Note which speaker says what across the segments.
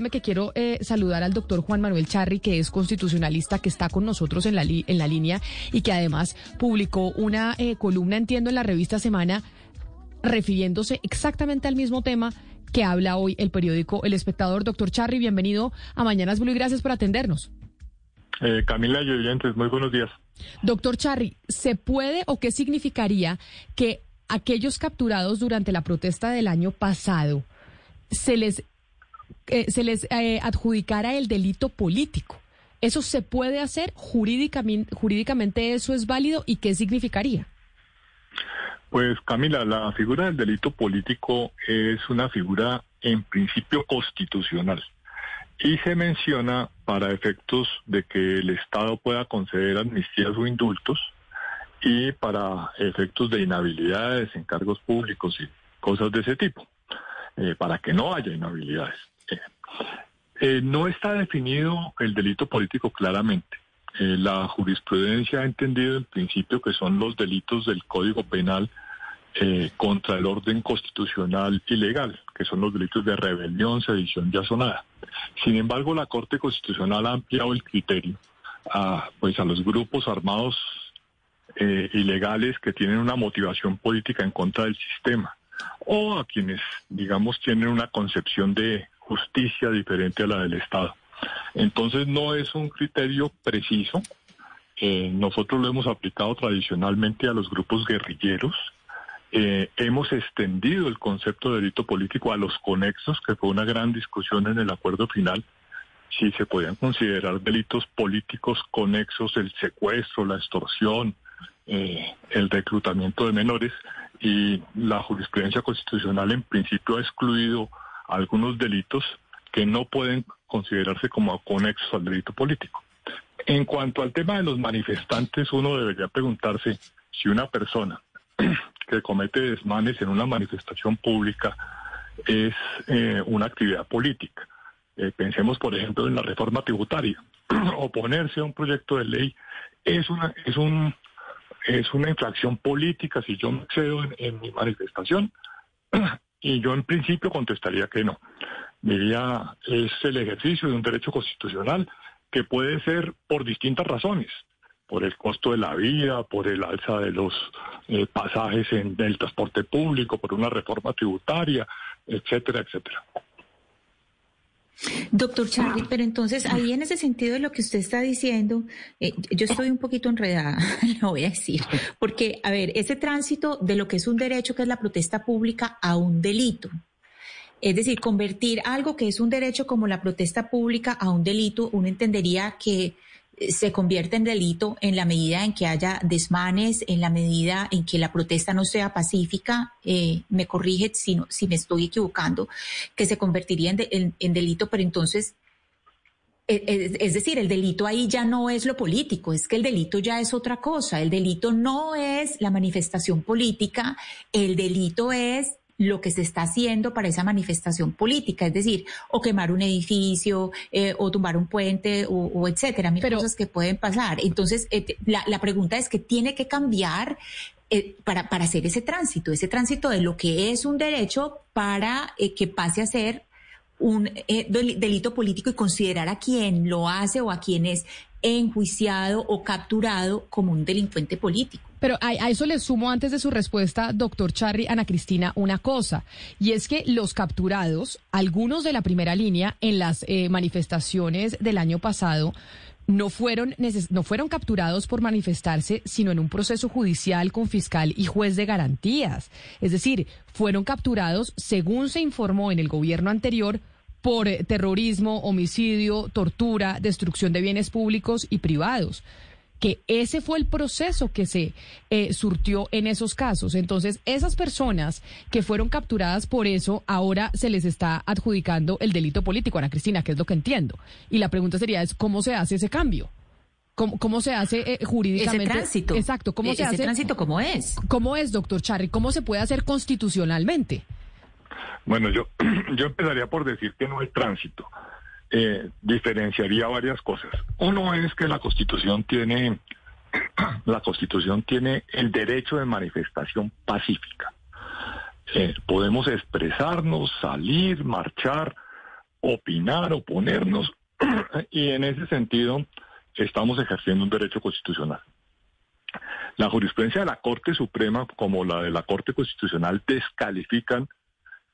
Speaker 1: déjeme que quiero eh, saludar al doctor Juan Manuel Charri, que es constitucionalista, que está con nosotros en la, en la línea y que además publicó una eh, columna, entiendo, en la revista Semana, refiriéndose exactamente al mismo tema que habla hoy el periódico El Espectador. Doctor Charri, bienvenido a Mañanas Blue y gracias por atendernos.
Speaker 2: Eh, Camila y oyentes, muy buenos días.
Speaker 1: Doctor Charri, ¿se puede o qué significaría que aquellos capturados durante la protesta del año pasado se les, eh, se les eh, adjudicara el delito político? ¿Eso se puede hacer jurídicamente, jurídicamente eso es válido y qué significaría?
Speaker 2: Pues Camila, la figura del delito político es una figura en principio constitucional y se menciona para efectos de que el Estado pueda conceder amnistías o indultos y para efectos de inhabilidades en cargos públicos y cosas de ese tipo, eh, para que no haya inhabilidades. Eh, eh, no está definido el delito político claramente. la jurisprudencia ha entendido en principio que son los delitos del Código Penal contra el orden constitucional y legal, que son los delitos de rebelión, sedición y asonada. Sin embargo, la Corte Constitucional ha ampliado el criterio a, pues, a los grupos armados eh, ilegales que tienen una motivación política en contra del sistema o a quienes, digamos, tienen una concepción de justicia diferente a la del Estado. Entonces no es un criterio preciso. Eh, nosotros lo hemos aplicado tradicionalmente a los grupos guerrilleros eh, hemos extendido el concepto de delito político a los conexos, que fue una gran discusión en el acuerdo final, si se podían considerar delitos políticos conexos el secuestro, la extorsión, eh, el reclutamiento de menores, y la jurisprudencia constitucional en principio ha excluido algunos delitos que no pueden considerarse como conexos al delito político. En cuanto al tema de los manifestantes, uno debería preguntarse si una persona que comete desmanes en una manifestación pública es eh, una actividad política. Eh, pensemos, por ejemplo, en la reforma tributaria. Oponerse a un proyecto de ley es una, es un, es una infracción política si yo me excedo en, mi manifestación. y yo en principio contestaría que no. Diría, es el ejercicio de un derecho constitucional que puede ser por distintas razones por el costo de la vida, por el alza de los eh, pasajes en el transporte público, por una reforma tributaria, etcétera, etcétera.
Speaker 3: Doctor Charlie, pero entonces ahí en ese sentido de lo que usted está diciendo, eh, yo estoy un poquito enredada, lo voy a decir, porque, a ver, ese tránsito de lo que es un derecho, que es la protesta pública, a un delito. Es decir, convertir algo que es un derecho como la protesta pública a un delito, uno entendería que se convierte en delito en la medida en que haya desmanes, en la medida en que la protesta no sea pacífica, eh, me corrige si, si me estoy equivocando, que se convertiría en, delito, pero entonces, e, e, es, decir, el delito ahí ya no es lo político, es que el delito ya es otra cosa, el delito no es la manifestación política, el delito es lo que se está haciendo para esa manifestación política, es decir, o quemar un edificio, eh, o tumbar un puente, o, etcétera, mil cosas que pueden pasar. Entonces, eh, la, la pregunta es que tiene que cambiar eh, para, para hacer ese tránsito, ese tránsito de lo que es un derecho para que pase a ser un delito político y considerar a quien lo hace o a quien es enjuiciado o capturado como un delincuente político.
Speaker 1: Pero a, eso le sumo antes de su respuesta, doctor Charry, Ana Cristina, una cosa, y es que los capturados, algunos de la primera línea en las eh, manifestaciones del año pasado, no fueron, no fueron capturados por manifestarse, sino en un proceso judicial con fiscal y juez de garantías. Es decir, fueron capturados, según se informó en el gobierno anterior, por terrorismo, homicidio, tortura, destrucción de bienes públicos y privados que ese fue el proceso que se eh, surtió en esos casos. Entonces, esas personas que fueron capturadas por eso, ahora se les está adjudicando el delito político, Ana Cristina, que es lo que entiendo. Y la pregunta sería, es ¿cómo se hace ese cambio? ¿Cómo, cómo se hace eh, jurídicamente?
Speaker 3: Ese tránsito.
Speaker 1: Exacto. ¿Cómo
Speaker 3: e-,
Speaker 1: se
Speaker 3: ese
Speaker 1: hace?
Speaker 3: tránsito cómo es?
Speaker 1: ¿Cómo es, doctor Charry? ¿Cómo se puede hacer constitucionalmente?
Speaker 2: Bueno, yo, yo empezaría por decir que no hay tránsito. Eh, diferenciaría varias cosas. Uno es que la Constitución tiene la Constitución tiene el derecho de manifestación pacífica. Eh, podemos expresarnos, salir, marchar, opinar, oponernos, y en ese sentido estamos ejerciendo un derecho constitucional. La jurisprudencia de la Corte Suprema, como la de la Corte Constitucional, descalifican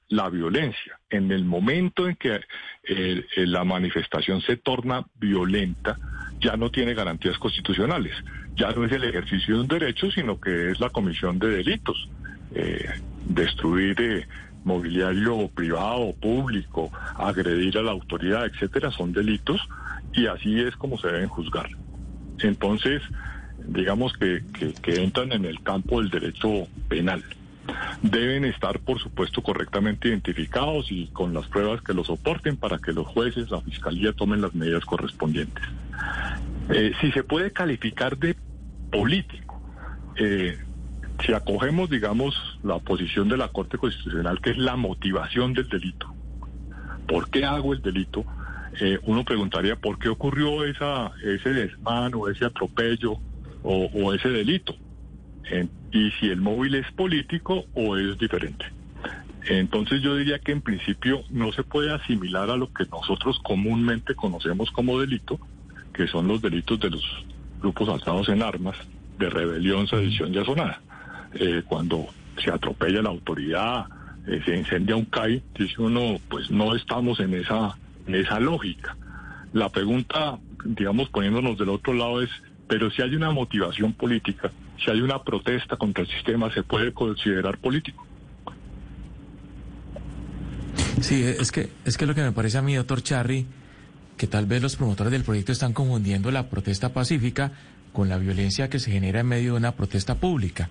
Speaker 2: la violencia. En el momento en que eh, eh, la manifestación se torna violenta, ya no tiene garantías constitucionales. Ya no es el ejercicio de un derecho, sino que es la comisión de delitos. Eh, destruir mobiliario privado, público, agredir a la autoridad, etcétera, son delitos y así es como se deben juzgar. Entonces, digamos que, que entran en el campo del derecho penal deben estar, por supuesto, correctamente identificados y con las pruebas que los soporten para que los jueces, la fiscalía tomen las medidas correspondientes. Eh, si se puede calificar de político, eh, si acogemos, digamos, la posición de la Corte Constitucional, que es la motivación del delito, ¿por qué hago el delito? Eh, uno preguntaría por qué ocurrió esa, ese desmán o ese atropello o ese delito y si el móvil es político o es diferente. Entonces yo diría que en principio no se puede asimilar a lo que nosotros comúnmente conocemos como delito, que son los delitos de los grupos alzados en armas, de rebelión, sedición y azonada. Eh, cuando se atropella la autoridad, eh, se incendia un CAI, dice uno, pues no estamos en esa, en esa lógica. La pregunta, digamos, poniéndonos del otro lado es, pero si hay una motivación política, si hay una protesta contra el sistema, se puede considerar político.
Speaker 4: Sí, es que, es que lo que me parece a mí, doctor Charry, que tal vez los promotores del proyecto están confundiendo la protesta pacífica con la violencia que se genera en medio de una protesta pública.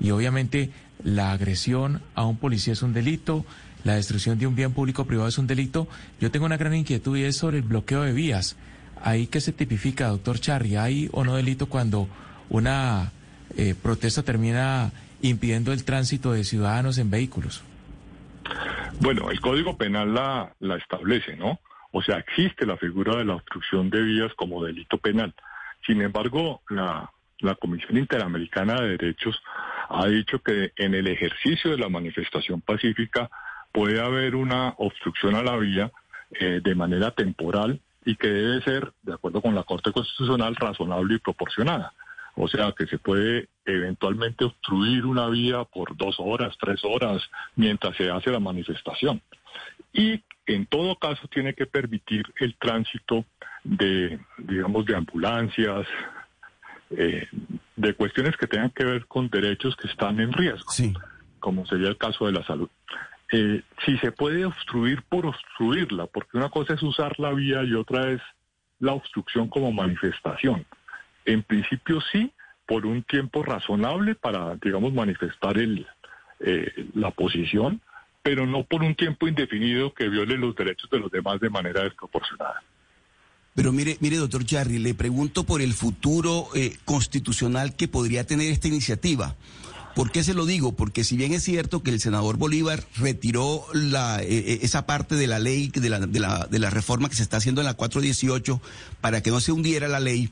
Speaker 4: Y obviamente la agresión a un policía es un delito, la destrucción de un bien público privado es un delito. Yo tengo una gran inquietud y es sobre el bloqueo de vías. ¿Ahí qué se tipifica, doctor Charry? ¿Hay o no delito cuando una eh, protesta termina impidiendo el tránsito de ciudadanos en vehículos?
Speaker 2: Bueno, el Código Penal la, la establece, ¿no? O sea, existe la figura de la obstrucción de vías como delito penal. Sin embargo, la, la Comisión Interamericana de Derechos ha dicho que en el ejercicio de la manifestación pacífica puede haber una obstrucción a la vía eh, de manera temporal y que debe ser, de acuerdo con la Corte Constitucional, razonable y proporcionada. O sea que se puede eventualmente obstruir una vía por dos horas, tres horas, mientras se hace la manifestación. Y en todo caso tiene que permitir el tránsito de, digamos, de ambulancias, eh, de cuestiones que tengan que ver con derechos que están en riesgo, como sería el caso de la salud. Eh, si se puede obstruir por obstruirla, porque una cosa es usar la vía y otra es la obstrucción como manifestación. En principio sí, por un tiempo razonable para, digamos, manifestar el, eh, la posición, pero no por un tiempo indefinido que viole los derechos de los demás de manera desproporcionada.
Speaker 5: Pero mire, mire, doctor Charry, le pregunto por el futuro eh, constitucional que podría tener esta iniciativa. ¿Por qué se lo digo? Porque si bien es cierto que el senador Bolívar retiró la, eh, esa parte de la ley, de la, de, la, de la reforma que se está haciendo en la 418 para que no se hundiera la ley,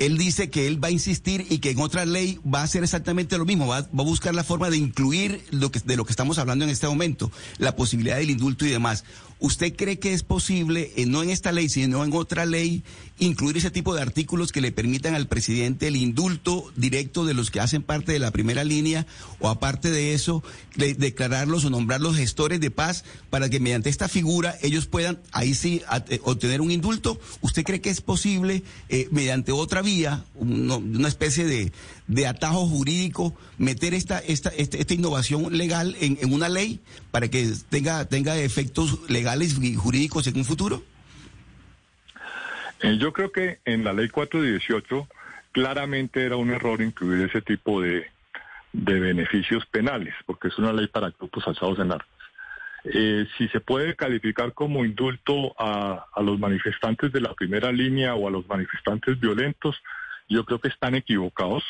Speaker 5: él dice que él va a insistir y que en otra ley va a hacer exactamente lo mismo, va, a buscar la forma de incluir lo que, de lo que estamos hablando en este momento, la posibilidad del indulto y demás. ¿Usted cree que es posible, eh, no en esta ley, sino en otra ley, incluir ese tipo de artículos que le permitan al presidente el indulto directo de los que hacen parte de la primera línea o aparte de eso, declararlos o nombrarlos gestores de paz para que mediante esta figura ellos puedan ahí sí eh, obtener un indulto? ¿Usted cree que es posible eh, mediante otra vía, una especie de, atajo jurídico, meter esta, esta, este, esta, innovación legal en, en, una ley para que tenga, tenga efectos legales y jurídicos en un futuro?
Speaker 2: Eh, yo creo que en la ley 418 claramente era un error incluir ese tipo de, de beneficios penales, porque es una ley para grupos alzados en armas. Eh, si se puede calificar como indulto a, a los manifestantes de la primera línea o a los manifestantes violentos, yo creo que están equivocados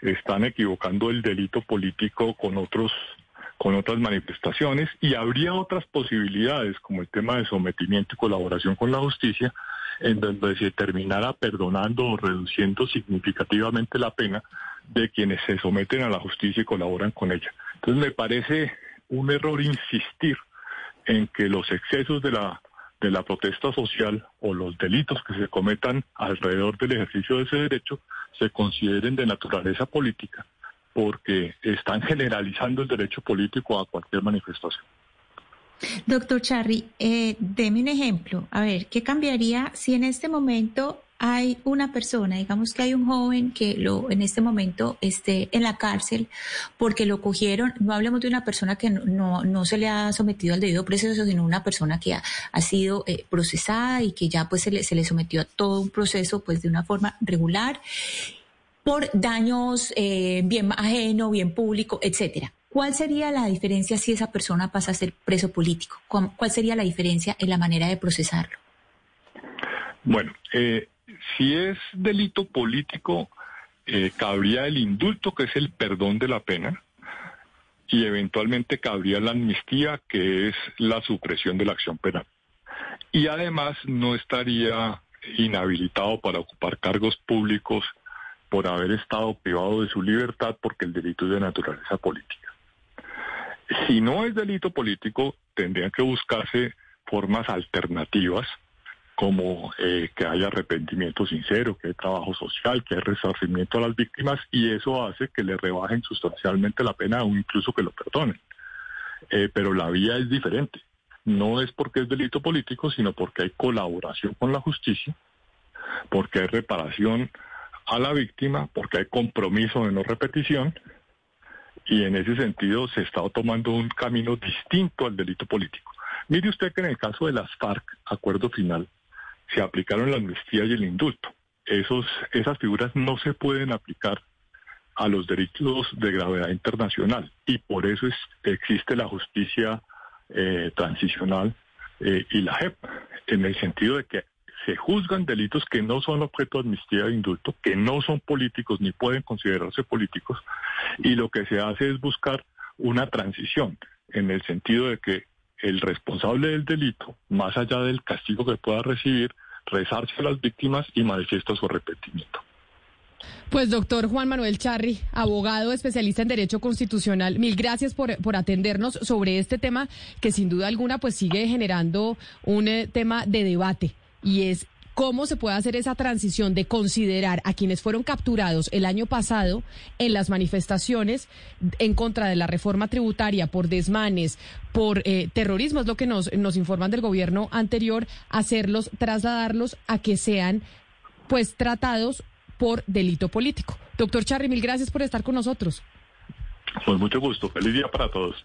Speaker 2: están equivocando el delito político con otros con otras manifestaciones y habría otras posibilidades como el tema de sometimiento y colaboración con la justicia en donde se terminara perdonando o reduciendo significativamente la pena de quienes se someten a la justicia y colaboran con ella. Entonces me parece un error insistir en que los excesos de la de la protesta social o los delitos que se cometan alrededor del ejercicio de ese derecho se consideren de naturaleza política, porque están generalizando el derecho político a cualquier manifestación.
Speaker 3: Doctor Charry, eh, deme un ejemplo. A ver, ¿qué cambiaría si en este momento hay una persona, digamos que hay un joven que lo en este momento esté en la cárcel porque lo cogieron, no hablemos de una persona que no, no se le ha sometido al debido proceso, sino una persona que ha, ha sido eh, procesada y que ya pues se le, se le sometió a todo un proceso pues de una forma regular por daños eh, bien ajeno, bien público, etcétera. ¿Cuál sería la diferencia si esa persona pasa a ser preso político? ¿Cuál sería la diferencia en la manera de procesarlo?
Speaker 2: Bueno, eh, si es delito político, eh, cabría el indulto, que es el perdón de la pena, y eventualmente cabría la amnistía, que es la supresión de la acción penal. Y además no estaría inhabilitado para ocupar cargos públicos por haber estado privado de su libertad porque el delito es de naturaleza política. Si no es delito político, tendrían que buscarse formas alternativas como eh, que haya arrepentimiento sincero, que hay trabajo social, que hay resarcimiento a las víctimas y eso hace que le rebajen sustancialmente la pena o incluso que lo perdonen. Eh, pero la vía es diferente. No es porque es delito político, sino porque hay colaboración con la justicia, porque hay reparación a la víctima, porque hay compromiso de no repetición y en ese sentido se está tomando un camino distinto al delito político. Mire usted que en el caso de las FARC, acuerdo final, se aplicaron la amnistía y el indulto. Esos, esas figuras no se pueden aplicar a los delitos de gravedad internacional y por eso es, existe la justicia eh, transicional eh, y la JEP, en el sentido de que se juzgan delitos que no son objeto de amnistía e indulto, que no son políticos ni pueden considerarse políticos, y lo que se hace es buscar una transición, en el sentido de que el responsable del delito, más allá del castigo que pueda recibir, rezarse a las víctimas y manifiesta su arrepentimiento.
Speaker 1: Pues doctor Juan Manuel Charri, abogado especialista en Derecho Constitucional, mil gracias por, por atendernos sobre este tema que sin duda alguna pues sigue generando un eh, tema de debate y es cómo se puede hacer esa transición de considerar a quienes fueron capturados el año pasado en las manifestaciones en contra de la reforma tributaria por desmanes, por eh, terrorismo, es lo que nos, informan del gobierno anterior, hacerlos, trasladarlos a que sean pues tratados por delito político. Doctor Charri, mil gracias por estar con nosotros.
Speaker 2: Con mucho gusto. Feliz día para todos.